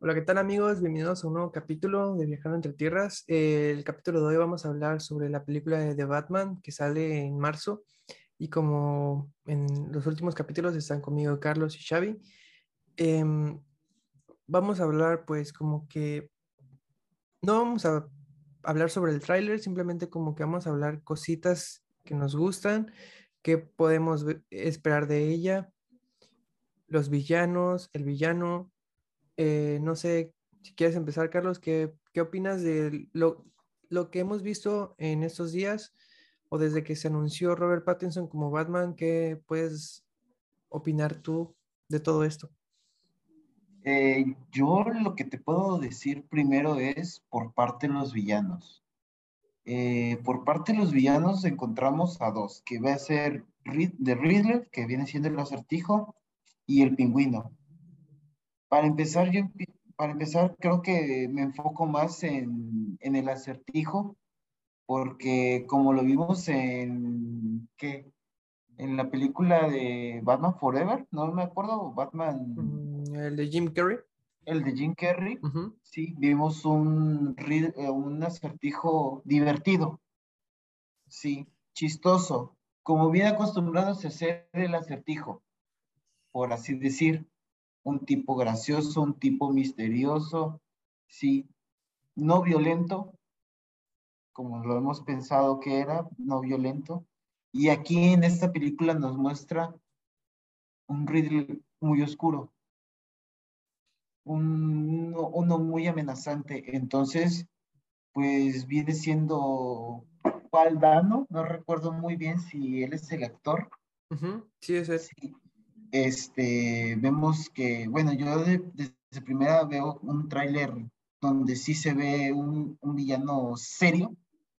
Hola, ¿qué tal amigos? Bienvenidos a un nuevo capítulo de Viajando entre Tierras. El capítulo de hoy vamos a hablar sobre la película de The Batman que sale en marzo y como en los últimos capítulos están conmigo Carlos y Xavi, em, vamos a hablar pues como que no vamos a hablar sobre el tráiler, simplemente como que vamos a hablar cositas que nos gustan, que podemos esperar de ella, los villanos, el villano, eh, no sé si quieres empezar, Carlos, ¿qué, qué opinas de lo, lo, que hemos visto en estos días o desde que se anunció Robert Pattinson como Batman? ¿Qué puedes opinar tú de todo esto? Eh, yo lo que te puedo decir primero es por parte de los villanos. Eh, por parte de los villanos encontramos a dos, que va a ser de Riddler, que viene siendo el acertijo, y el pingüino. Para empezar, yo, para empezar, creo que me enfoco más en, en el acertijo, porque como lo vimos en, ¿qué? En la película de Batman Forever, no me acuerdo, Batman... Mm, el de Jim Carrey. El de Jim Carrey, sí, vimos un, eh, un acertijo divertido, sí, chistoso, como bien acostumbrados a hacer el acertijo, por así decir un tipo gracioso, un tipo misterioso, sí, no violento, como lo hemos pensado que era, no violento. Y aquí en esta película nos muestra un Riddle muy oscuro, un, uno muy amenazante. Entonces, pues viene siendo Paul Dano, no recuerdo muy bien si él es el actor. Sí, es él. Sí este, vemos que, bueno, yo desde primera veo un tráiler donde sí se ve un, villano serio,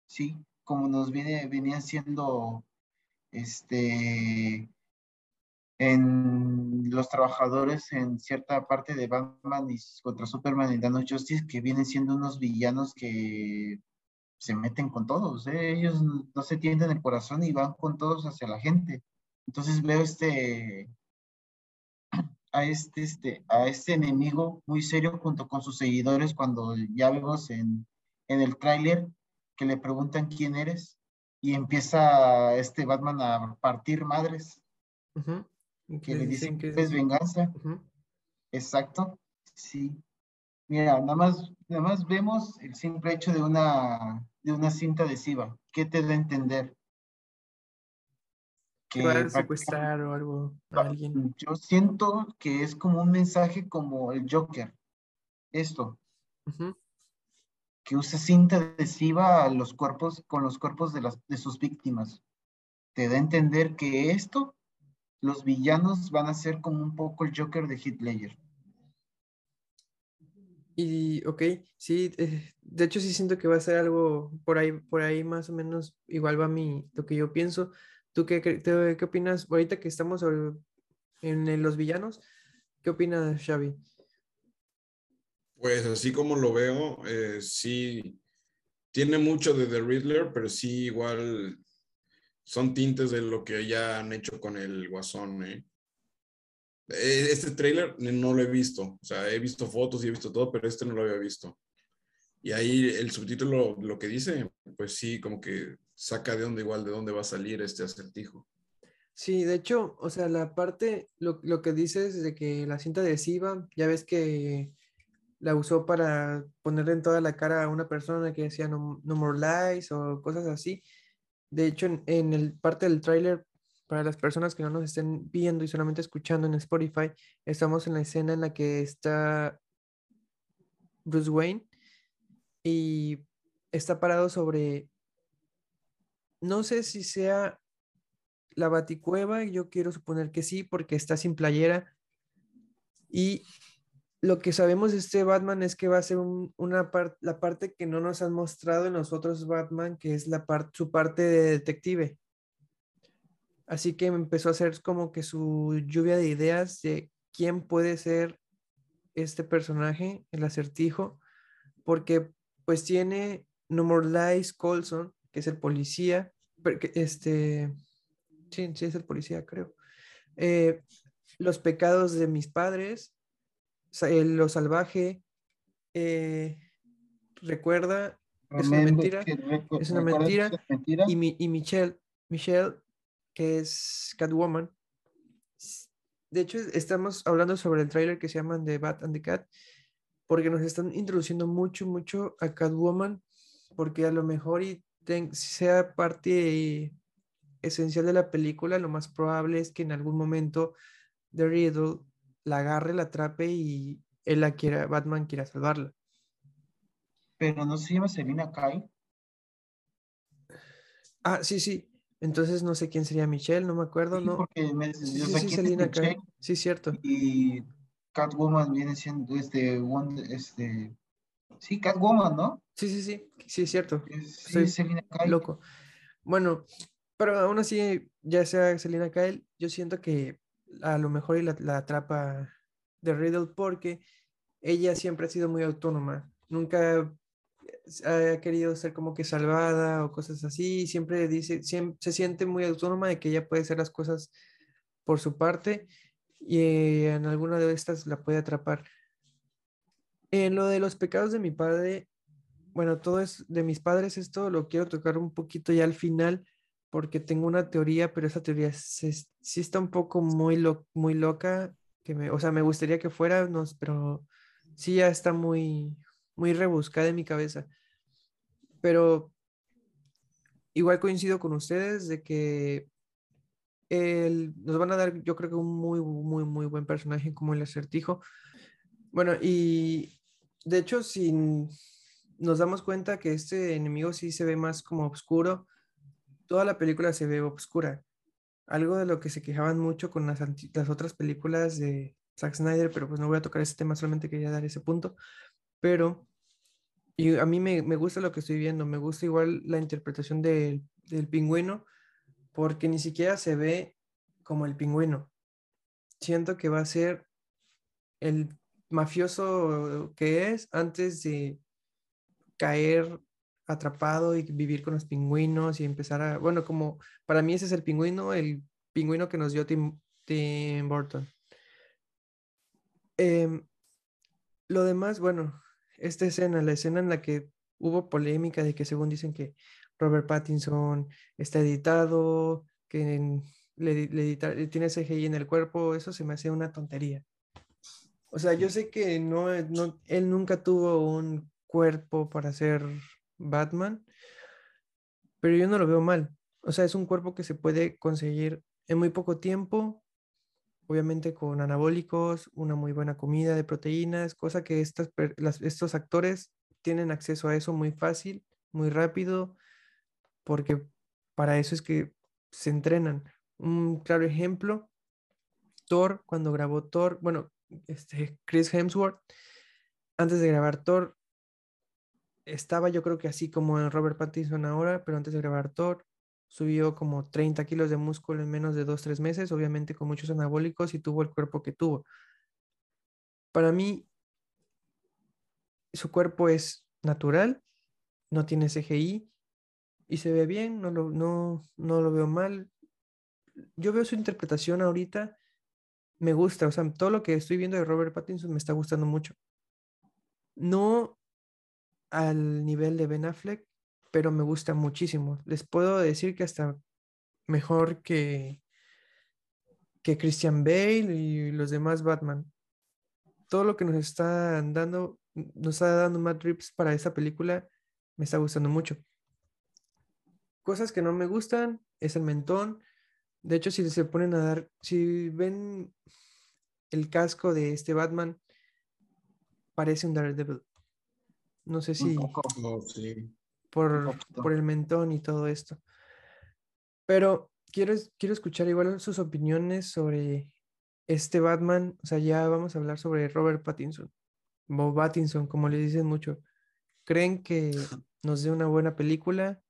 ¿sí? Como nos viene, venía siendo, este, en los trabajadores en cierta parte de Batman y contra Superman y Dano Justice, que vienen siendo unos villanos que se meten con todos, ¿eh? ellos no se tienden el corazón y van con todos hacia la gente. Entonces veo este, a este, este, a este enemigo muy serio junto con sus seguidores cuando ya vemos en, en el tráiler que le preguntan quién eres y empieza este Batman a partir madres. Que le dicen que es venganza. Exacto. Sí. Mira, nada más, nada más vemos el simple hecho de una, de una cinta adhesiva. ¿Qué te da a entender? Que secuestrar o algo a alguien. Yo siento que es como un mensaje como el Joker. Esto. Que usa cinta adhesiva a los cuerpos, con los cuerpos de, las, de sus víctimas. Te da a entender que esto, los villanos van a ser como un poco el Joker de Hitler. Y, ok, sí, eh, de hecho sí siento que va a ser algo por ahí, por ahí más o menos igual va a mí, lo que yo pienso, ¿Tú qué, qué, opinas ahorita que estamos en, los villanos? ¿Qué opinas, Xavi? Pues así como lo veo, eh, sí, tiene mucho de The Riddler, pero sí igual son tintes de lo que ya han hecho con el Guasón. ¿eh? E, este trailer no lo he visto, o sea, he visto fotos y he visto todo, pero este no lo había visto. Y ahí el subtítulo, lo que dice, pues sí, como que saca de dónde igual, de dónde va a salir este acertijo. Sí, de hecho, o sea, la parte, lo, lo que dices de que la cinta adhesiva, ya ves que la usó para ponerle en toda la cara a una persona que decía no, more lies o cosas así. De hecho, en, el parte del tráiler, para las personas que no nos estén viendo y solamente escuchando en Spotify, estamos en la escena en la que está Bruce Wayne y está parado sobre no sé si sea la baticueva, yo quiero suponer que sí, porque está sin playera. Y lo que sabemos de este Batman es que va a ser una la parte que no nos han mostrado en los otros Batman, que es la parte, su parte de detective. Así que empezó a hacer como que su lluvia de ideas de quién puede ser este personaje, el acertijo, porque pues tiene No More Lies Colson, que es el policía, este, sí, sí es el policía, creo. Eh, los pecados de mis padres, lo salvaje, eh, recuerda, es una mentira, es una mentira, y, mi- y Michelle, Michelle, que es Catwoman. De hecho, estamos hablando sobre el tráiler que se llama The Bat and the Cat, porque nos están introduciendo mucho, mucho a Catwoman, porque a lo mejor y ten- sea parte esencial de la película, lo más probable es que en algún momento The Riddle la agarre, la atrape y él la quiera, Batman quiera salvarla. Pero no se llama Selina Kai. Ah, sí, sí. Entonces no sé quién sería Michelle, no me acuerdo, Sí, ¿no? porque me, Sí, o sí, sea, sí, ¿quién es Selina. Michelle? Sí, cierto. Y Catwoman viene siendo este, este, sí, Catwoman, ¿no? Sí, sí, sí, sí, es cierto. Es- Sí, Estoy Selina Kyle. loco. Bueno, pero aún así, ya sea Selina Kyle, yo siento que a lo mejor la, la atrapa The Riddle porque ella siempre ha sido muy autónoma. Nunca ha querido ser como que salvada o cosas así. Siempre dice, siem- se siente muy autónoma de que ella puede hacer las cosas por su parte y en alguna de estas la puede atrapar. En lo de los pecados de mi padre, bueno, todo es de mis padres, esto lo quiero tocar un poquito ya al final, porque tengo una teoría, pero esa teoría sí está un poco muy, lo- muy loca, que me, o sea, me gustaría que fuera, no, pero sí ya está muy, muy rebuscada en mi cabeza. Pero igual coincido con ustedes de que el- nos van a dar, yo creo que un muy, muy, muy buen personaje como el acertijo. Bueno, y de hecho, si nos damos cuenta que este enemigo sí se ve más como oscuro, toda la película se ve oscura. Algo de lo que se quejaban mucho con las, otras películas de Zack Snyder, pero pues no voy a tocar ese tema, solamente quería dar ese punto. Pero y a mí me, gusta lo que estoy viendo, me gusta igual la interpretación del pingüino, porque ni siquiera se ve como el pingüino. Siento que va a ser el mafioso que es antes de caer atrapado y vivir con los pingüinos y empezar a, bueno, como para mí ese es el pingüino, el pingüino que nos dio Tim, Tim Burton. Em, lo demás, bueno, esta escena, la escena en la que hubo polémica de que según dicen que Robert Pattinson está editado, que le, le tiene CGI en el cuerpo, eso se me hace una tontería. O sea, yo sé que no, no, él nunca tuvo un cuerpo para ser Batman, pero yo no lo veo mal. O sea, es un cuerpo que se puede conseguir en muy poco tiempo, obviamente con anabólicos, una muy buena comida de proteínas, cosa que estas, estos actores tienen acceso a eso muy fácil, muy rápido, porque para eso es que se entrenan. Un claro ejemplo, Thor, cuando grabó Thor, bueno, este, Chris Hemsworth, antes de grabar Thor, estaba yo creo que así como en Robert Pattinson ahora, pero antes de grabar Thor, subió como 30 kilos de músculo en menos de 2-3 meses, obviamente con muchos anabólicos y tuvo el cuerpo que tuvo. Para mí, su cuerpo es natural, no tiene CGI y se ve bien, no lo, no, no lo veo mal. Yo veo su interpretación ahorita, me gusta, o sea, todo lo que estoy viendo de Robert Pattinson me está gustando mucho. No al nivel de Ben Affleck, pero me gusta muchísimo. Les puedo decir que hasta mejor que, que Christian Bale y los demás Batman. Todo lo que nos está dando, nos está dando Matt Reeves para esa película, me está gustando mucho. Cosas que no me gustan es el mentón. De hecho, si se ponen a dar, si ven el casco de este Batman, parece un Daredevil. No sé si poco, sí. por, por el mentón y todo esto. Pero quiero, quiero escuchar igual sus opiniones sobre este Batman. O sea, ya vamos a hablar sobre Robert Pattinson. Bob Pattinson, como le dicen mucho. ¿Creen que nos dé una buena película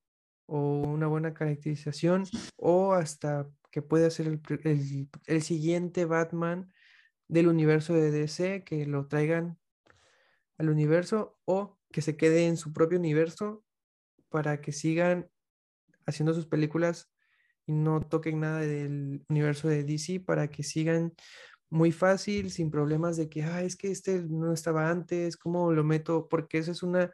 o una buena caracterización o hasta que pueda ser el- el siguiente Batman del universo de DC, que lo traigan al universo o que se quede en su propio universo para que sigan haciendo sus películas y no toquen nada del universo de DC para que sigan muy fácil, sin problemas de que, ah, es que este no estaba antes, ¿cómo lo meto? Porque esa es una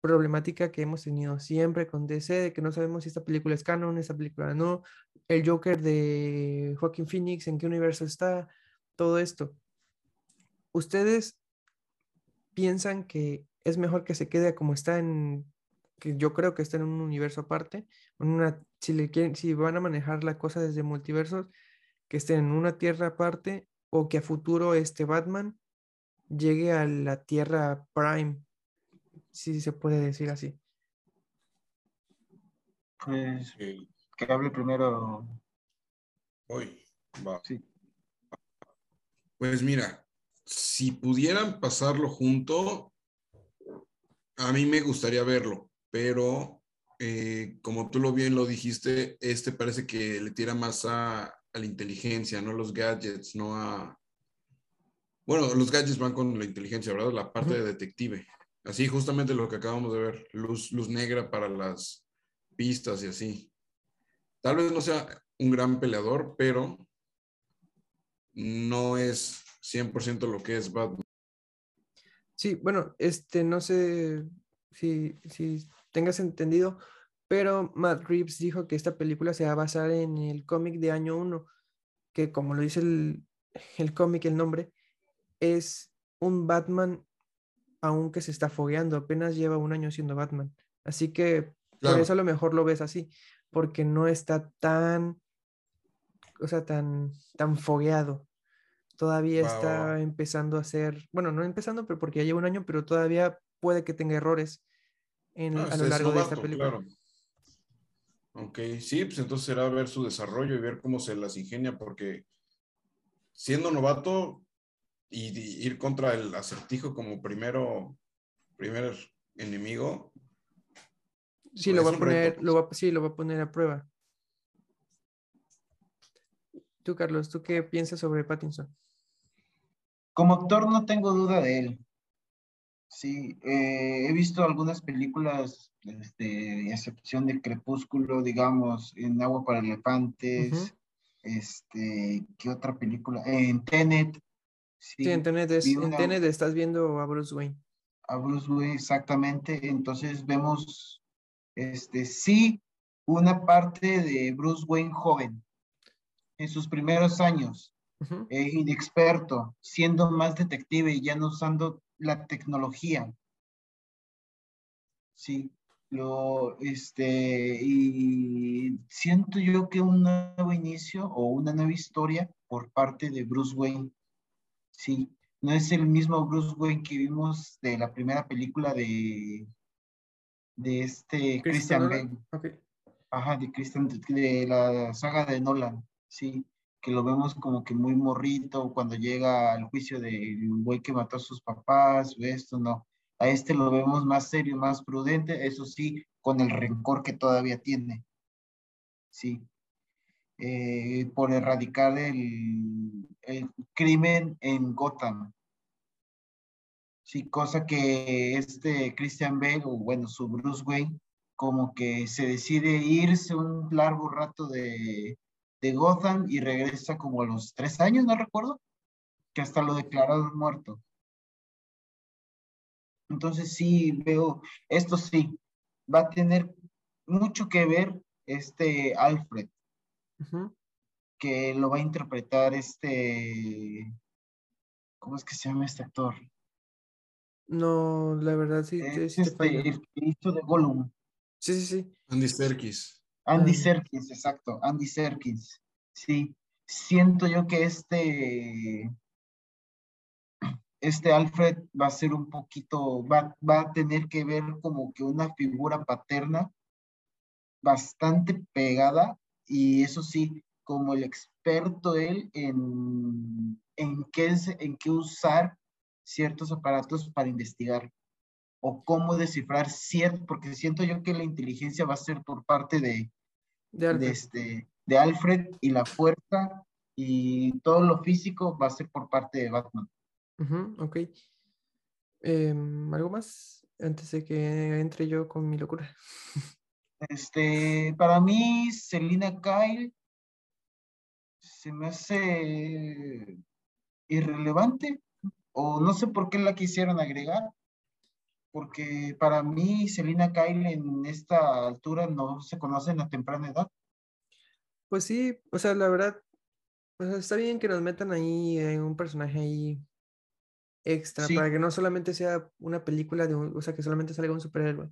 problemática que hemos tenido siempre con DC, de que no sabemos si esta película es canon, esta película no, el Joker de Joaquín Phoenix, en qué universo está, todo esto. ¿Ustedes piensan que es mejor que se quede como está en, que yo creo que está en un universo aparte, en una, si, le quieren, si van a manejar la cosa desde multiversos, que esté en una tierra aparte o que a futuro este Batman llegue a la tierra Prime, si se puede decir así. Pues que hable primero. Hoy, va. Pues mira, si pudieran pasarlo junto, a mí me gustaría verlo, pero eh, como tú lo bien lo dijiste, este parece que le tira más a, la inteligencia, no a los gadgets, no a... Bueno, los gadgets van con la inteligencia, ¿verdad? La parte de detective. Así justamente lo que acabamos de ver, luz, luz negra para las pistas y así. Tal vez no sea un gran peleador, pero no es 100% lo que es Batman. Sí, bueno, este, no sé si, si tengas entendido, pero Matt Reeves dijo que esta película se va a basar en el cómic de año 1, que como lo dice el, el cómic, el nombre, es un Batman aunque se está fogueando, apenas lleva un año siendo Batman. Así que por eso a lo mejor lo ves así, porque no está tan, o sea, tan, tan fogueado. Todavía está empezando a ser, bueno, no empezando, pero porque ya lleva un año, pero todavía puede que tenga errores en, a lo largo de esta película. Ok, sí, pues entonces será ver su desarrollo y ver cómo se las ingenia, porque siendo novato, y, ir contra el acertijo como primero, primer enemigo. Sí, lo va a poner, lo va, sí, lo va a poner a prueba. Tú, Carlos, ¿tú qué piensas sobre Pattinson? Como actor no tengo duda de él. Sí, eh, he visto algunas películas, este, excepción de Crepúsculo, digamos, en Agua para Elefantes, este, ¿qué otra película? En Tenet, Sí, en, Tenet, estás viendo a Bruce Wayne. A Bruce Wayne, exactamente. Entonces vemos, este, sí, una parte de Bruce Wayne joven, en sus primeros años, eh, inexperto, siendo más detective y ya no usando la tecnología. Sí, lo, este, y siento yo que un nuevo inicio o una nueva historia por parte de Bruce Wayne Sí, no es el mismo Bruce Wayne que vimos de la primera película de, de este Christian Bale. Ajá, de Christian, de la saga de Nolan, sí, que lo vemos como que muy morrito cuando llega al juicio del güey que mató a sus papás, esto, no. A este lo vemos más serio, más prudente, eso sí, con el rencor que todavía tiene. Sí. Eh, por erradicar el, el, crimen en Gotham. Sí, cosa que este Christian Bale, o bueno, su Bruce Wayne, como que se decide irse un largo rato de, de Gotham y regresa como a los tres años, no recuerdo, que hasta lo declararon muerto. Entonces sí veo, esto sí, va a tener mucho que ver este Alfred que lo va a interpretar este, ¿cómo es que se llama este actor? No, la verdad sí. Es este, el que hizo de Gollum. Sí, sí, sí. Andy Serkis. Andy Serkis, exacto, Andy Serkis. Sí, siento yo que este, este Alfred va a ser un poquito, va, va a tener que ver como que una figura paterna bastante pegada y eso sí, como el experto él en, en, qué, en qué usar ciertos aparatos para investigar o cómo descifrar cierto, porque siento yo que la inteligencia va a ser por parte de, de, Alfred. este, de Alfred y la fuerza y todo lo físico va a ser por parte de Batman. ok. Em, ¿Algo más antes de que entre yo con mi locura? Este, para mí, Selina Kyle se me hace irrelevante, o no sé por qué la quisieron agregar, porque para mí Selina Kyle en esta altura no se conoce en la temprana edad. Pues sí, o sea, la verdad, sea, está bien que nos metan ahí en un personaje ahí extra, Sí. para que no solamente sea una película de un, o sea, que solamente salga un superhéroe.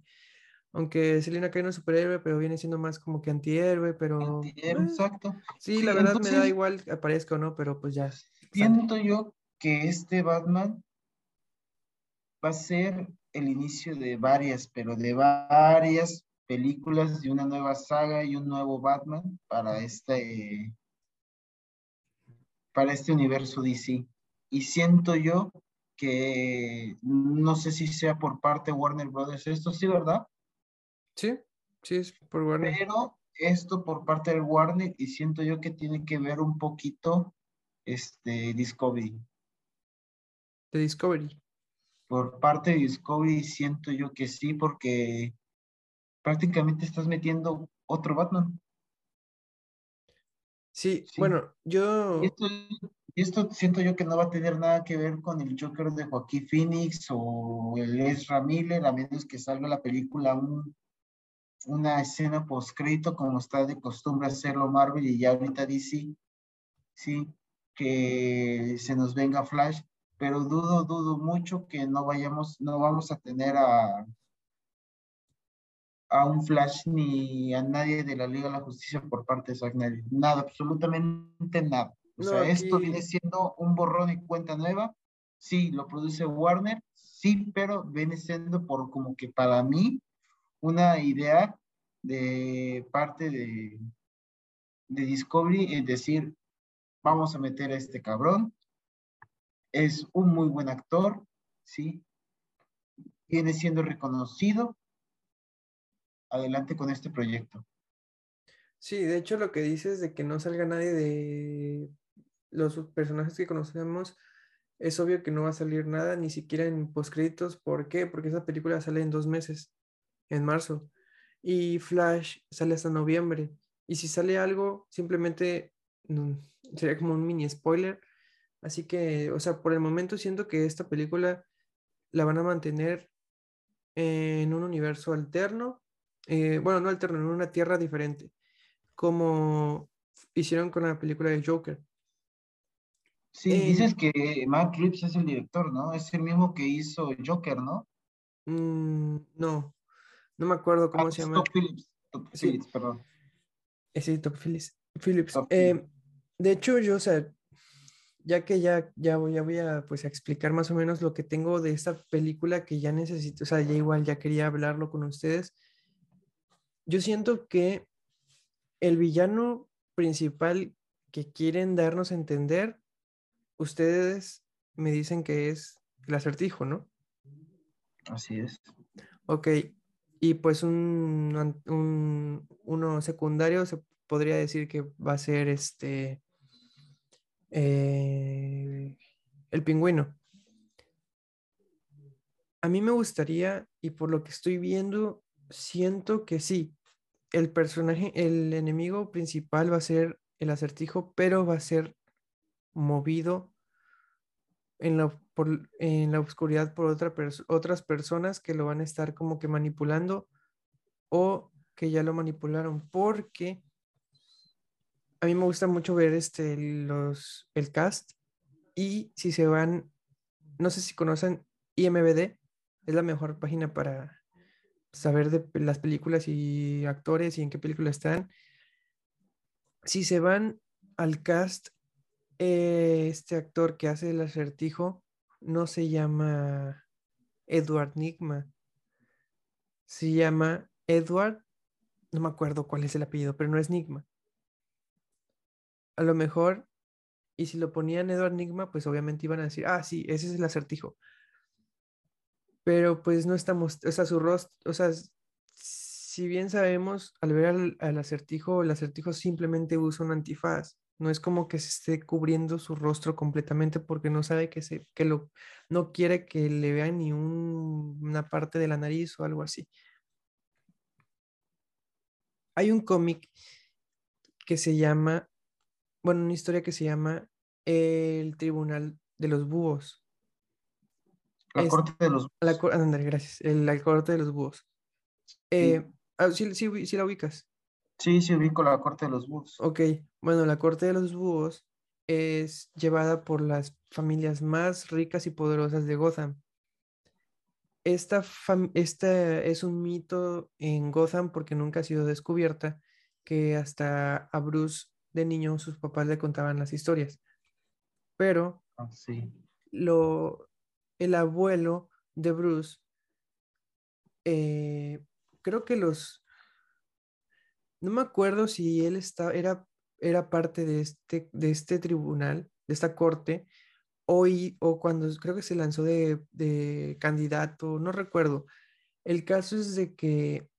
Aunque Selina Kyle no es superhéroe, pero viene siendo más como que antihéroe, pero Antihéroe, eh, exacto. sí, Sí, la verdad me da igual que aparezca o no, pero pues ya. sale. Siento yo que este Batman va a ser el inicio de varias, pero de varias películas, de una nueva saga y un nuevo Batman para este, para este universo DC. Y siento yo que no sé si sea por parte de Warner Brothers, esto sí, ¿verdad? Sí, sí, es por Warner. Pero esto por parte del Warner y siento yo que tiene que ver un poquito este Discovery. De Discovery. Por parte de Discovery siento yo que sí, porque prácticamente estás metiendo otro Batman. Sí, Sí. bueno, yo. Esto, siento yo que no va a tener nada que ver con el Joker de Joaquín Phoenix o el Ezra Miller, a menos que salga la película un, una escena postcrédito como está de costumbre hacerlo Marvel y ya ahorita DC, sí, que se nos venga Flash, pero dudo, dudo mucho que no vayamos, no vamos a tener a a un Flash ni a nadie de la Liga de la Justicia por parte de Zack Snyder. Nada, absolutamente nada. O No, sea, esto viene siendo un borrón y cuenta nueva. Sí, lo produce Warner, sí, pero viene siendo por como que para mí una idea de parte de, de Discovery, es decir, vamos a meter a este cabrón. Es un muy buen actor, sí. Viene siendo reconocido. Adelante con este proyecto. Sí, de hecho lo que dices de que no salga nadie de los personajes que conocemos, es obvio que no va a salir nada, ni siquiera en postcréditos. ¿Por qué? Porque esa película sale en dos meses, en marzo, y Flash sale hasta noviembre. Y si sale algo, simplemente mm, sería como un mini spoiler. Así que, o sea, por el momento siento que esta película la van a mantener en un universo alterno, eh, bueno, no alterno, en una tierra diferente, como hicieron con la película de Joker. Sí, Eh, dices que Matt Reeves es el director, ¿no? Es el mismo que hizo Joker, ¿no? Mm, no, no me acuerdo cómo Ah, se es llama. Todd Phillips. Todd Sí. Phillips, perdón. Ese Top Phillips. Eh, Phillips. de hecho, yo, o sea, ya que ya, ya voy, ya voy a, pues, a explicar más o menos lo que tengo de esta película que ya necesito, o sea, ya igual ya quería hablarlo con ustedes. Yo siento que el villano principal que quieren darnos a entender, ustedes me dicen que es el acertijo, ¿no? Así es. Ok, y pues un, un- uno secundario se podría decir que va a ser este eh, el pingüino. A mí me gustaría, y por lo que estoy viendo, siento que sí, el personaje, el enemigo principal va a ser el acertijo, pero va a ser movido en la, por- en la oscuridad por otra otras personas que lo van a estar como que manipulando o que ya lo manipularon, porque a mí me gusta mucho ver este, los, el cast y si se van, no sé si conocen IMBD, es la mejor página para saber de las películas y actores y en qué película están. Si se van al cast, eh, este actor que hace el acertijo no se llama Edward Nigma, se llama Edward, no me acuerdo cuál es el apellido, pero no es Nigma. A lo mejor, y si lo ponían Edward Nigma, pues obviamente iban a decir, ah, sí, ese es el acertijo. Pero pues no estamos, o sea, su rostro, o sea, si bien sabemos, al ver al, al acertijo, el acertijo simplemente usa un antifaz. No es como que se esté cubriendo su rostro completamente porque no sabe que, se, que lo, no quiere que le vean ni un- una parte de la nariz o algo así. Hay un cómic que se llama, bueno, una historia que se llama El Tribunal de los búhos. La Es- corte de los... La, cor- ándale, gracias. el- la corte de los búhos. Eh, ah, sí, sí sí la ubicas. Sí, sí ubico la corte de los búhos. Ok, bueno, la corte de los búhos es llevada por las familias más ricas y poderosas de Gotham. Esta, esta es un mito en Gotham porque nunca ha sido descubierta, que hasta a Bruce de niño sus papás le contaban las historias. Pero Ah, sí. lo, el abuelo de Bruce, eh, creo que los, no me acuerdo si él está, era, era parte de este, de este tribunal, de esta corte, o, y- o cuando creo que se lanzó de, de candidato, no recuerdo. El caso es de que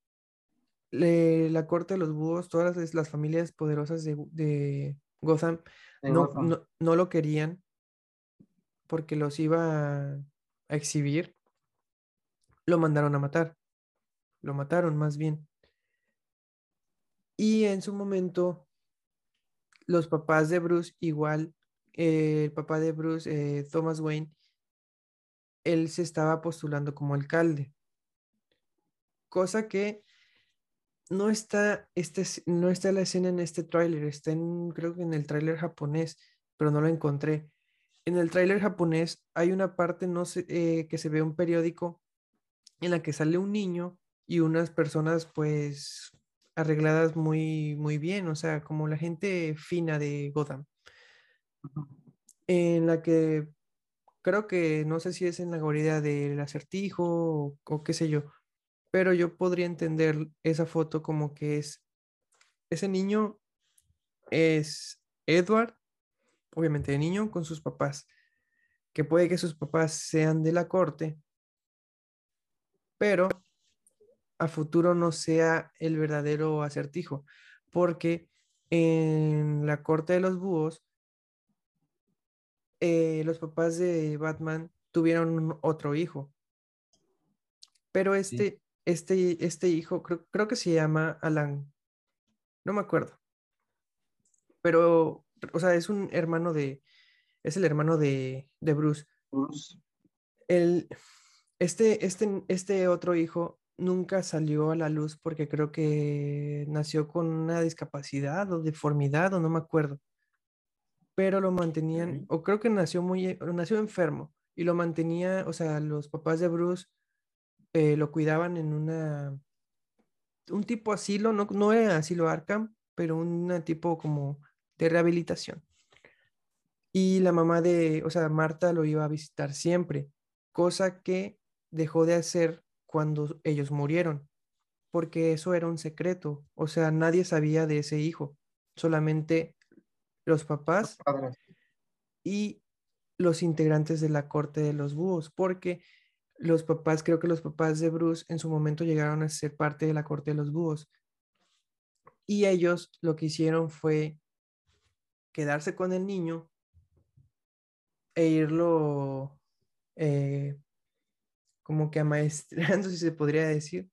le- la corte de los búhos, todas las, las familias poderosas de, de Gotham, no, Gotham. no, no lo querían porque los iba a, a exhibir, lo mandaron a matar. Lo mataron más bien. Y en su momento, los papás de Bruce, igual, eh, el papá de Bruce, eh, Thomas Wayne, él se estaba postulando como alcalde. Cosa que no está, este, es- no está la escena en este tráiler, está en, creo que en el tráiler japonés, pero no lo encontré. En el tráiler japonés hay una parte no sé, eh, que se ve un periódico en la que sale un niño y unas personas pues arregladas muy muy bien, o sea, como la gente fina de Gotham, en la que creo que no sé si es en la guarida del acertijo o, o qué sé yo, pero yo podría entender esa foto como que es ese niño es Edward, obviamente de niño con sus papás, que puede que sus papás sean de la corte, pero a futuro no sea el verdadero acertijo, porque en la corte de los búhos, eh, los papás de Batman tuvieron otro hijo, pero este, este, este hijo, creo, creo que se llama Alan, no me acuerdo, pero, o sea, es un hermano de, es el hermano de, de Bruce. Bruce. el, este, este, este otro hijo nunca salió a la luz porque creo que nació con una discapacidad o deformidad o no me acuerdo. Pero lo mantenían, o creo que nació muy, nació enfermo y lo mantenía, o sea, los papás de Bruce eh, lo cuidaban en una, un tipo asilo, no, no era asilo Arkham, pero un tipo como de rehabilitación. Y la mamá de, o sea, Marta lo iba a visitar siempre, cosa que dejó de hacer cuando ellos murieron, porque eso era un secreto, o sea, nadie sabía de ese hijo, solamente los papás y los integrantes de la corte de los búhos, porque los papás, creo que los papás de Bruce en su momento llegaron a ser parte de la corte de los búhos. Y ellos lo que hicieron fue quedarse con el niño e irlo eh, como que amaestrando, si se podría decir,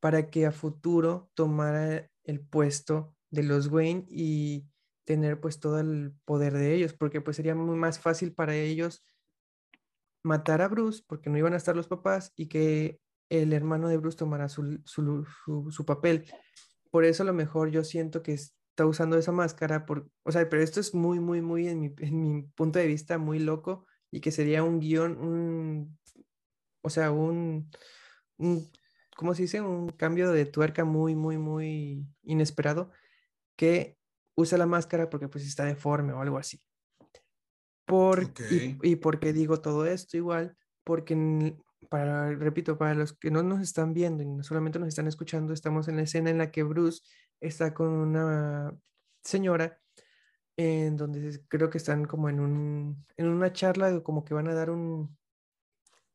para que a futuro tomara el puesto de los Wayne y tener pues todo el poder de ellos, porque pues sería muy más fácil para ellos matar a Bruce, porque no iban a estar los papás, y que el hermano de Bruce tomara su, su, su, papel. Por eso a lo mejor yo siento que está usando esa máscara, por, o sea, pero esto es muy, muy, muy, en mi, en mi punto de vista, muy loco, y que sería un guion, un, o sea, un, un, ¿cómo se dice? Un cambio de tuerca muy, muy, muy inesperado, que usa la máscara porque pues está deforme o algo así. Por, y, y por qué digo todo esto igual, porque para, repito, para los que no nos están viendo y solamente nos están escuchando, estamos en la escena en la que Bruce está con una señora en donde creo que están como en un, en una charla, como que van a dar un,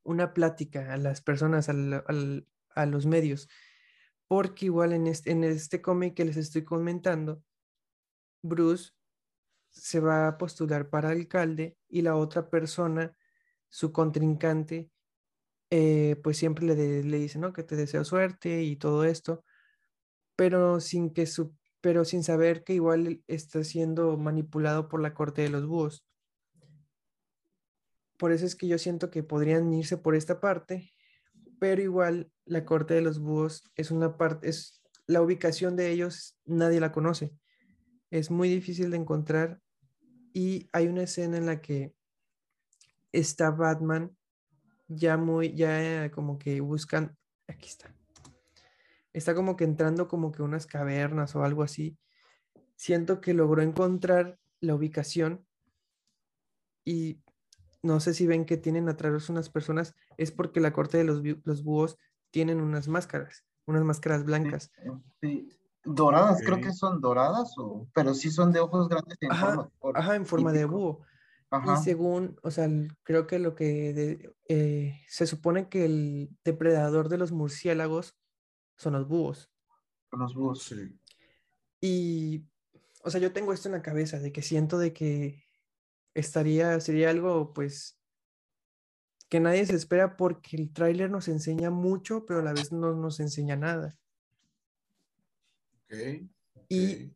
una plática a las personas, al- al- a los medios, porque igual en este, en este cómic que les estoy comentando, Bruce se va a postular para alcalde y la otra persona, su contrincante, eh, pues siempre le, le dice, ¿no? Que te deseo suerte y todo esto, pero sin que su, pero sin saber que igual está siendo manipulado por la corte de los búhos. por eso es que yo siento que podrían irse por esta parte, pero igual la corte de los búhos es una parte, es la ubicación de ellos, nadie la conoce. Es muy difícil de encontrar y hay una escena en la que está Batman ya muy, ya como que buscan, aquí está, está como que entrando como que unas cavernas o algo así. Siento que logró encontrar la ubicación y no sé si ven que tienen atrás unas personas, es porque la corte de los, los búhos tienen unas máscaras, unas máscaras blancas. Doradas, creo que son doradas, o, pero sí son de ojos grandes en forma, ajá, en forma de búho. Y según, o sea, creo que lo que eh, se supone que el depredador de los murciélagos son los búhos. Son los búhos, sí. Y, o sea, yo tengo esto en la cabeza de que siento de que estaría, sería algo, pues, que nadie se espera porque el tráiler nos enseña mucho, pero a la vez no nos enseña nada. Y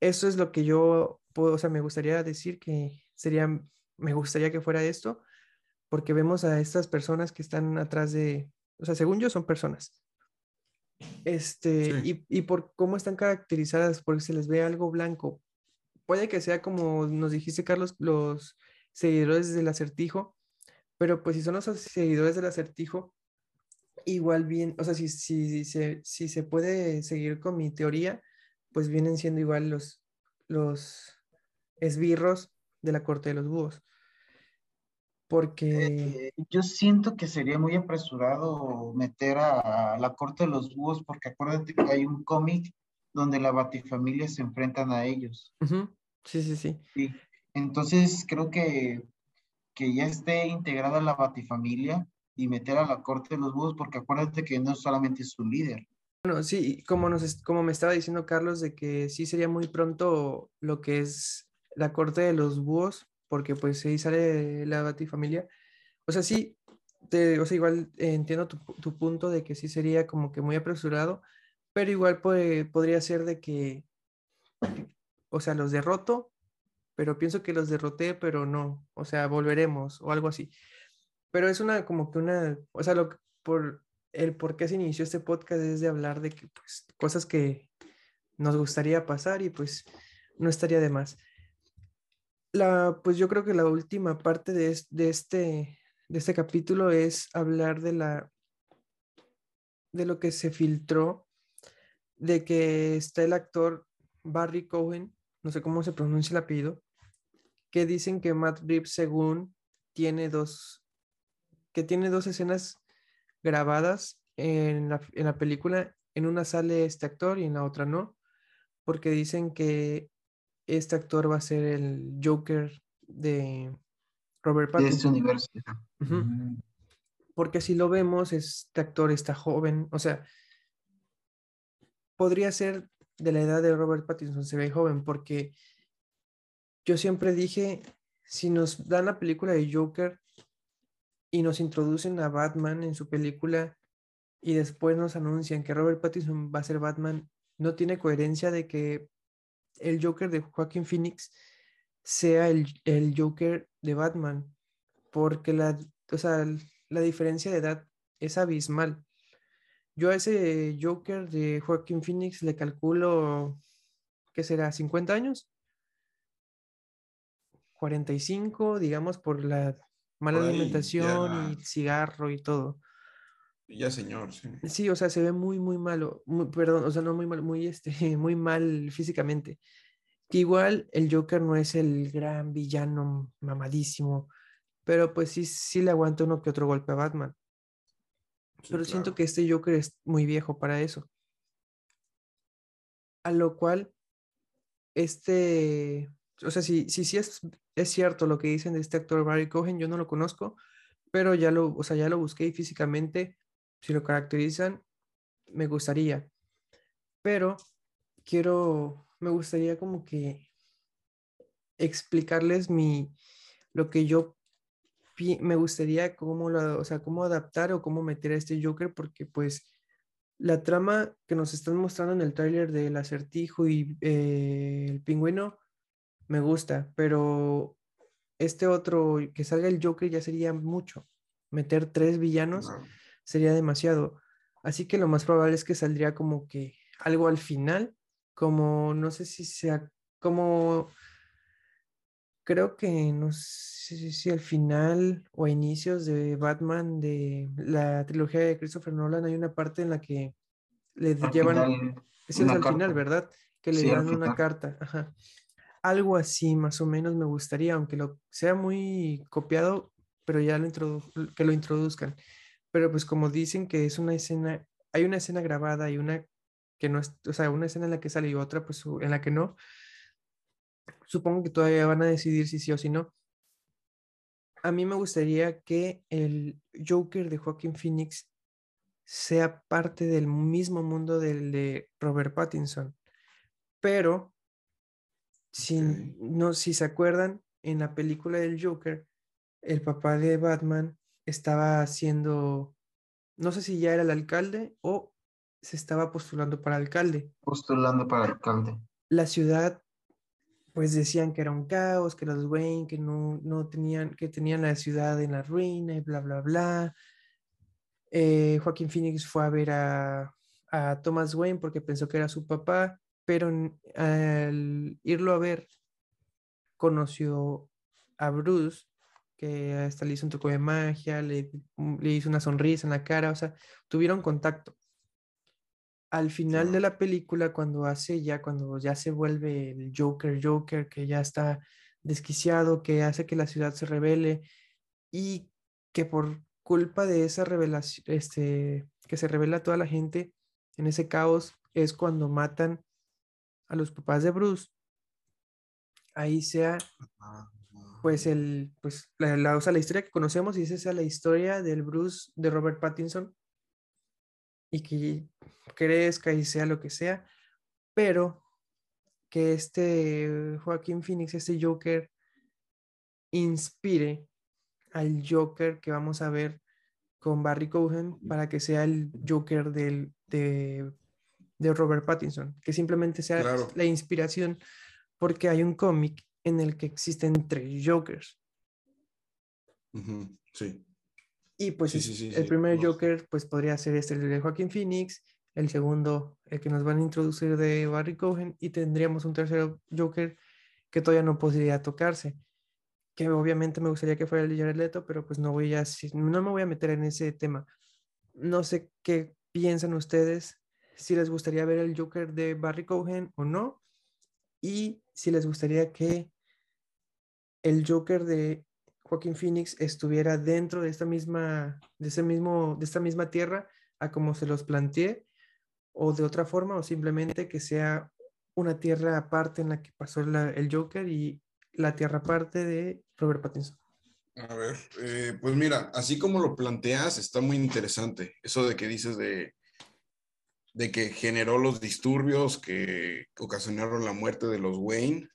eso es lo que yo puedo, o sea, me gustaría decir que sería, me gustaría que fuera esto, porque vemos a estas personas que están atrás de, o sea, según yo son personas. Este, y, y por cómo están caracterizadas, porque se les ve algo blanco. Puede que sea como nos dijiste, Carlos, los seguidores del acertijo, pero pues si son los seguidores del acertijo, igual bien, o sea, si, si, si, si se puede seguir con mi teoría, pues vienen siendo igual los, los esbirros de la corte de los búhos. Porque... Eh, yo siento que sería muy apresurado meter a, la corte de los búhos, porque acuérdate que hay un cómic donde la batifamilia se enfrentan a ellos. Sí, sí, sí. Sí. Entonces creo que, que ya esté integrada la batifamilia y meter a la corte de los búhos, porque acuérdate que no solamente es su líder. Bueno, sí, como, nos, como me estaba diciendo Carlos, de que sí sería muy pronto lo que es la corte de los búhos, porque pues ahí sale la batifamilia. O sea, sí, te, o sea, igual entiendo tu, tu, punto de que sí sería como que muy apresurado, pero igual puede, podría ser de que, o sea, los derroto, pero pienso que los derroté, pero no, o sea, volveremos o algo así. Pero es una, como que una, o sea, lo, por el por qué se inició este podcast es de hablar de que, pues, cosas que nos gustaría pasar y pues no estaría de más. La, pues yo creo que la última parte de, de, este, de este capítulo es hablar de la de lo que se filtró de que está el actor Barry Cohen, no sé cómo se pronuncia el apellido, que dicen que Matt Reeves según tiene dos que tiene dos escenas grabadas en la, en la película, en una sale este actor y en la otra no, porque dicen que este actor va a ser el Joker de Robert Pattinson. De este universo. Mm. Porque si lo vemos, este actor está joven, o sea, podría ser de la edad de Robert Pattinson, se ve joven, porque yo siempre dije, si nos dan la película de Joker y nos introducen a Batman en su película y después nos anuncian que Robert Pattinson va a ser Batman, no tiene coherencia de que el Joker de Joaquín Phoenix sea el, Joker de Batman, porque la, la diferencia de edad es abismal. Yo a ese Joker de Joaquín Phoenix le calculo, ¿qué será? ¿50 años? 45, digamos, por la mala alimentación y cigarro y todo. Ya, señor, sí. Sí, o sea, se ve muy, muy malo. perdón, o sea, no muy mal, muy, este, muy mal físicamente. Que igual el Joker no es el gran villano mamadísimo, pero pues sí, sí le aguanta uno que otro golpe a Batman. pero siento que este Joker es muy viejo para eso. A lo cual, este, o sea, si sí, sí, es, es cierto lo que dicen de este actor Barry Cohen, yo no lo conozco, pero ya lo, o sea, ya lo busqué y físicamente si lo caracterizan, me gustaría. Pero quiero, me gustaría como que explicarles mi, lo que yo me gustaría cómo, lo, o sea, cómo adaptar o cómo meter a este Joker, porque pues la trama que nos están mostrando en el tráiler del acertijo y eh, el pingüino me gusta, pero este otro, que salga el Joker ya sería mucho. Meter tres villanos sería demasiado. Así que lo más probable es que saldría como que algo al final, como no sé si sea, como creo que no sé si al final o a inicios de Batman de la trilogía de Christopher Nolan hay una parte en la que le llevan, es al final, ¿verdad? Que le dan una carta, Algo así más o menos me gustaría, aunque lo sea muy copiado, pero ya lo que lo introduzcan. Pero pues como dicen que es una escena, hay una escena grabada y una que no es, o sea, una escena en la que sale y otra pues en la que no, supongo que todavía van a decidir si sí o si no. A mí me gustaría que el Joker de Joaquin Phoenix sea parte del mismo mundo del de Robert Pattinson. Pero, si, no, si se acuerdan, en la película del Joker, el papá de Batman estaba haciendo, no sé si ya era el alcalde o se estaba postulando para alcalde. Postulando para alcalde. La ciudad pues decían que era un caos, que los Wayne, que no, no tenían, que tenían la ciudad en la ruina y bla, bla, bla. Eh, Joaquín Phoenix fue a ver a, a, Thomas Wayne porque pensó que era su papá, pero al irlo a ver, conoció a Bruce, que hasta le hizo un truco de magia, le, le hizo una sonrisa en la cara, o sea, tuvieron contacto. Al final de la película, cuando hace ya, cuando ya se vuelve el Joker, Joker, que ya está desquiciado, que hace que la ciudad se revele y que por culpa de esa revelación, este, que se revela toda la gente en ese caos, es cuando matan a los papás de Bruce. Ahí sea, pues, el, pues, la, la, la historia que conocemos y esa sea la historia del Bruce de Robert Pattinson y que crezca y sea lo que sea, pero que este Joaquín Phoenix, este Joker, inspire al Joker que vamos a ver con Barry Cohen para que sea el Joker del, de, Robert Pattinson, que simplemente sea la inspiración, porque hay un cómic en el que existen tres Jokers. Sí. Y pues el primer Joker pues podría ser este el de Joaquín Phoenix, el segundo el que nos van a introducir de Barry Cohen y tendríamos un tercer Joker que todavía no podría tocarse. Que obviamente me gustaría que fuera el de Jared Leto, pero pues no voy a no me voy a meter en ese tema. No sé qué piensan ustedes, si les gustaría ver el Joker de Barry Cohen o no, y si les gustaría que el Joker de Joaquín Phoenix estuviera dentro de esta misma, de ese mismo, de esta misma tierra a como se los planteé, o de otra forma, o simplemente que sea una tierra aparte en la que pasó el Joker y la tierra aparte de Robert Pattinson. A ver, eh, pues mira, así como lo planteas, está muy interesante. Eso de que dices de, de que generó los disturbios que ocasionaron la muerte de los Wayne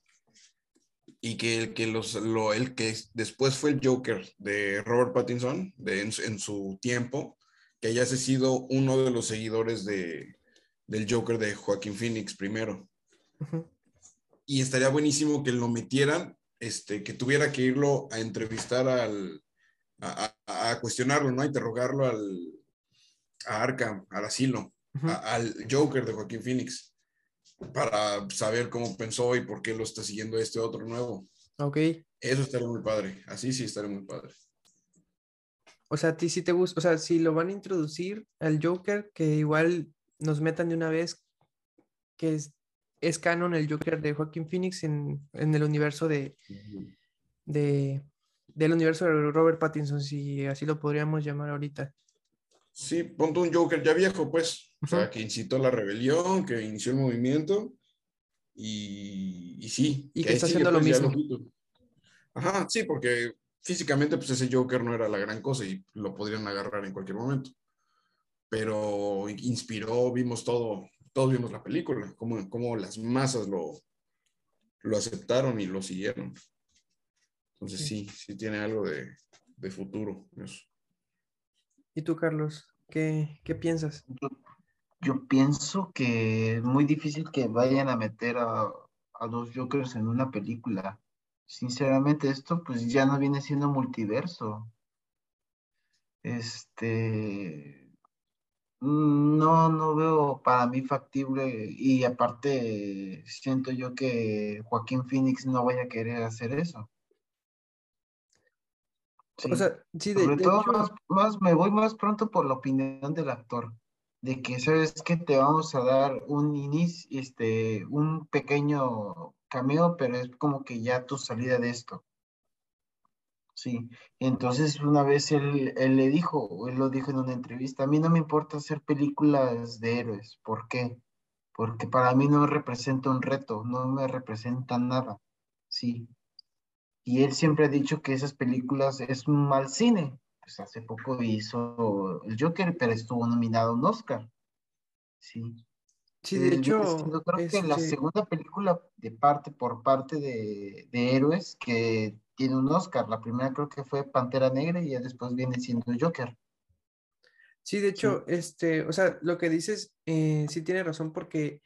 y que el que, los, lo, el que después fue el Joker de Robert Pattinson de, en, su tiempo, que haya sido uno de los seguidores de, del Joker de Joaquín Phoenix primero. Y estaría buenísimo que lo metieran, este, que tuviera que irlo a entrevistar al, a, a, cuestionarlo, ¿no? A interrogarlo al, a Arkham, al asilo, al Joker de Joaquín Phoenix para saber cómo pensó y por qué lo está siguiendo este otro nuevo. Ok. Eso estaría muy padre. Así sí estaría muy padre. O sea, a ti sí te gusta, o sea, si lo van a introducir al Joker, que igual nos metan de una vez que es, es canon el Joker de Joaquín Phoenix en, en el universo de, de, del universo de Robert Pattinson, si así lo podríamos llamar ahorita. Sí, ponte un Joker ya viejo, pues. O sea, que incitó la rebelión, que inició el movimiento. Y, y sí. Y que, está haciendo lo pues, mismo. Ajá, sí, porque físicamente, pues ese Joker no era la gran cosa y lo podrían agarrar en cualquier momento. Pero inspiró, vimos todo, todos vimos la película, cómo, cómo las masas lo, lo aceptaron y lo siguieron. Entonces sí, sí, tiene algo de, de futuro eso. ¿Y tú, Carlos? ¿Qué, qué piensas? Yo, pienso que es muy difícil que vayan a meter a, a dos Jokers en una película. Sinceramente, esto pues ya no viene siendo multiverso. Este, no, no veo para mí factible y aparte siento yo que Joaquín Phoenix no vaya a querer hacer eso. O sea, sí, de, Sobre todo más, más, me voy más pronto por la opinión del actor, de que sabes que te vamos a dar un inicio, este, un pequeño cameo, pero es como que ya tu salida de esto. Sí, entonces una vez él, él le dijo, él lo dijo en una entrevista, a mí no me importa hacer películas de héroes, ¿por qué? Porque para mí no representa un reto, no me representa nada, sí, y él siempre ha dicho que esas películas es un mal cine. Pues hace poco hizo el Joker, pero estuvo nominado a un Oscar. Sí. Sí, de hecho. creo que la este segunda película de parte por parte de, de, héroes que tiene un Oscar. La primera creo que fue Pantera Negra y ya después viene siendo Joker. Sí, de hecho, este, o sea, lo que dices eh, sí tiene razón porque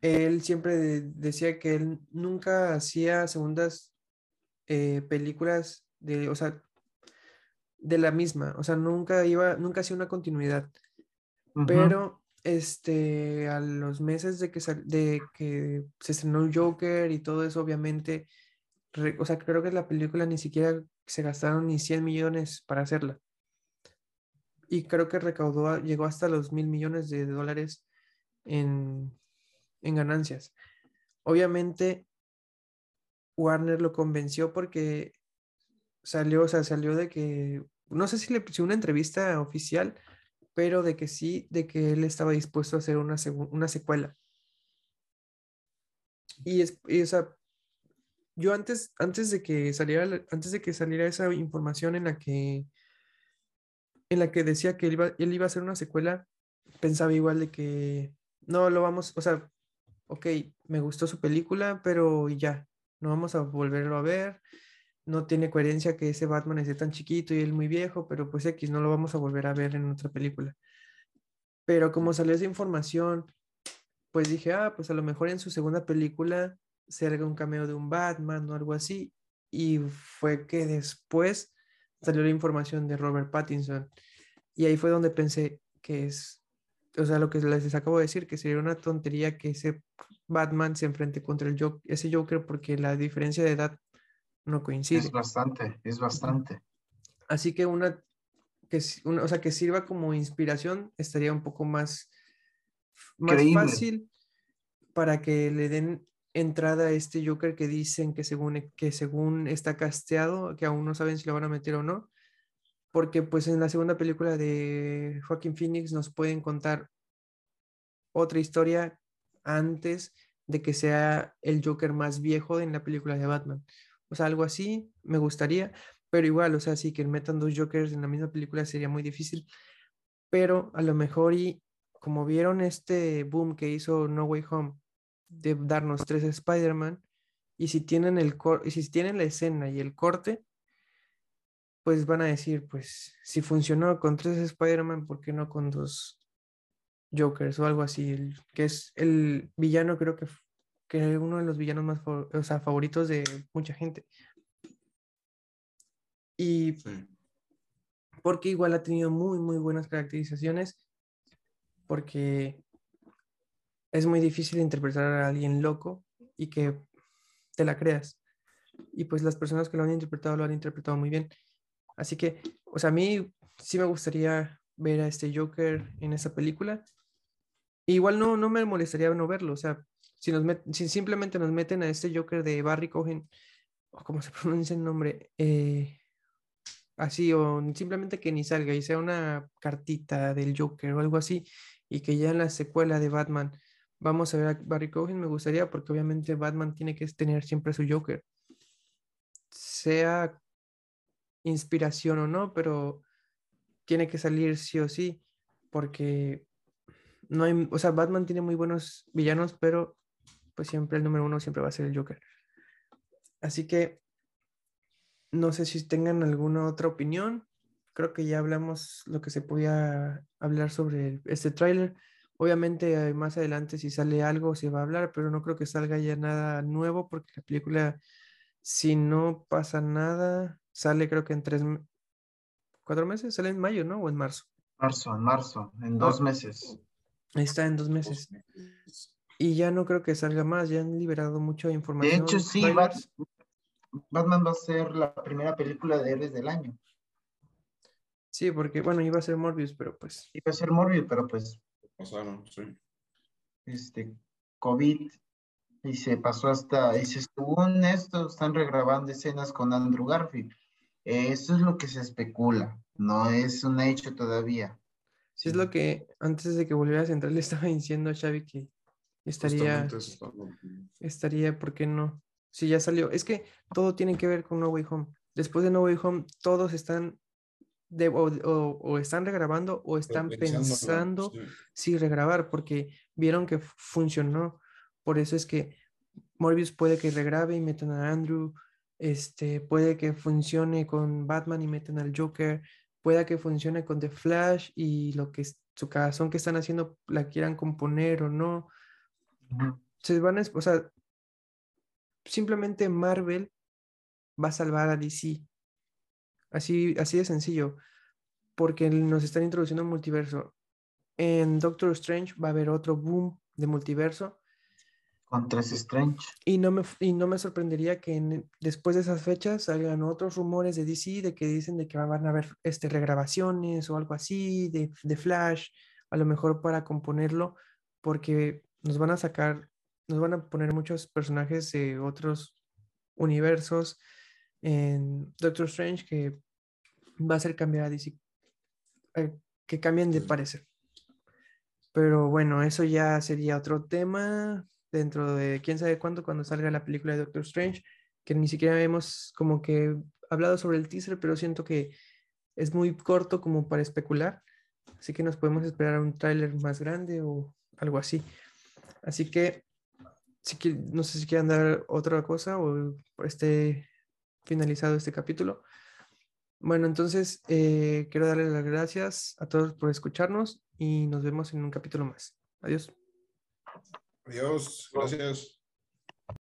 él siempre decía que él nunca hacía segundas eh, películas de, o sea, de la misma, o sea, nunca iba, nunca hacía una continuidad. Pero este, a los meses de que, de que se estrenó Joker y todo eso, obviamente, o sea, creo que la película ni siquiera se gastaron ni 100 millones para hacerla. Y creo que recaudó, llegó hasta los mil millones de dólares en, en ganancias. Obviamente, Warner lo convenció porque salió, o sea, salió de que, no sé si le puso una entrevista oficial, pero de que sí, de que él estaba dispuesto a hacer una, una secuela. Y, es, o sea, yo antes, antes de que saliera, antes de que saliera esa información en la que, en la que decía que él iba, él iba a hacer una secuela, pensaba igual de que no lo vamos, o sea, ok, me gustó su película, pero ya, no vamos a volverlo a ver. No tiene coherencia que ese Batman esté tan chiquito y él muy viejo, pero pues X no lo vamos a volver a ver en otra película. Pero como salió esa información, pues dije, ah, pues a lo mejor en su segunda película se haga un cameo de un Batman o algo así. Y fue que después salió la información de Robert Pattinson. Y ahí fue donde pensé que es, o sea, lo que les acabo de decir, que sería una tontería que ese Batman se enfrente contra el Joker, ese Joker porque la diferencia de edad no coincide. Es bastante, es bastante. Así que una que, o sea, que sirva como inspiración estaría un poco más, más fácil para que le den entrada a este Joker que dicen que según, que según está casteado, que aún no saben si lo van a meter o no, porque pues en la segunda película de Joaquin Phoenix nos pueden contar otra historia antes de que sea el Joker más viejo en la película de Batman. O sea, algo así me gustaría, pero igual, o sea, sí que metan dos Jokers en la misma película sería muy difícil, pero a lo mejor y como vieron este boom que hizo No Way Home de darnos tres Spider-Man, y si tienen el y si tienen la escena y el corte, pues van a decir, pues si funcionó con tres Spider-Man, ¿por qué no con dos Jokers o algo así, que es el villano, creo que, que es uno de los villanos más o sea, favoritos de mucha gente. Y porque igual ha tenido muy, muy buenas caracterizaciones, porque es muy difícil interpretar a alguien loco y que te la creas. Y pues las personas que lo han interpretado lo han interpretado muy bien. Así que, o sea, a mí sí me gustaría ver a este Joker en esa película igual no, no me molestaría no verlo, o sea, si, nos si simplemente nos meten a este Joker de Barry Cohen, o como se pronuncia el nombre, eh, así, o simplemente que ni salga y sea una cartita del Joker o algo así, y que ya en la secuela de Batman vamos a ver a Barry Cohen, me gustaría, porque obviamente Batman tiene que tener siempre su Joker, sea inspiración o no, pero tiene que salir sí o sí, porque no hay, o sea, Batman tiene muy buenos villanos, pero pues siempre el número uno siempre va a ser el Joker. Así que no sé si tengan alguna otra opinión. Creo que ya hablamos lo que se podía hablar sobre este tráiler. Obviamente eh, más adelante si sale algo se va a hablar, pero no creo que salga ya nada nuevo porque la película si no pasa nada, sale creo que en tres, cuatro meses, sale en mayo, ¿no? O en marzo. Marzo, en marzo, en dos meses. Ahí está, en dos meses. Y ya no creo que salga más, ya han liberado mucha información. De hecho, sí, trailers. Batman va a ser la primera película de héroes del año. Sí, porque bueno, iba a ser Morbius, pero pues Iba a ser Morbius, pero pues Pasaron, sí. este COVID y se pasó hasta, y se estuvo en esto, están regrabando escenas con Andrew Garfield. Eso es lo que se especula, no es un hecho todavía. sí es lo que antes de que volviera a Central le estaba diciendo a Xavi que estaría, estaría, ¿por qué no? Si ya salió. Es que todo tiene que ver con No Way Home. Después de No Way Home, todos están de, o, o- o están regrabando o están Pensando, pensando sí. sí regrabar porque vieron que fu- funcionó. Por eso es que Morbius puede que regrabe y metan a Andrew, este, puede que funcione con Batman y metan al Joker, pueda que funcione con The Flash y lo que su cagazón que están haciendo la quieran componer o no. Se van a, o sea, simplemente Marvel va a salvar a DC. Así, así de sencillo, porque nos están introduciendo un multiverso. En Doctor Strange va a haber otro boom de multiverso Con tres Strange. y no me, y no me sorprendería que en- después de esas fechas salgan otros rumores de DC de que dicen de que van a haber este, regrabaciones o algo así de, de Flash, a lo mejor para componerlo, porque nos van a sacar, nos van a poner muchos personajes de otros universos en Doctor Strange que va a hacer cambiar a DC, eh, que cambien de parecer. Pero bueno, eso ya sería otro tema dentro de quién sabe cuándo cuando salga la película de Doctor Strange, que ni siquiera hemos como que hablado sobre el teaser, pero siento que es muy corto como para especular, así que nos podemos esperar a un tráiler más grande o algo así. Así que si no sé si quieran dar otra cosa o esté finalizado este capítulo. Bueno, entonces eh, quiero darles las gracias a todos por escucharnos y nos vemos en un capítulo más. Adiós. Adiós, gracias.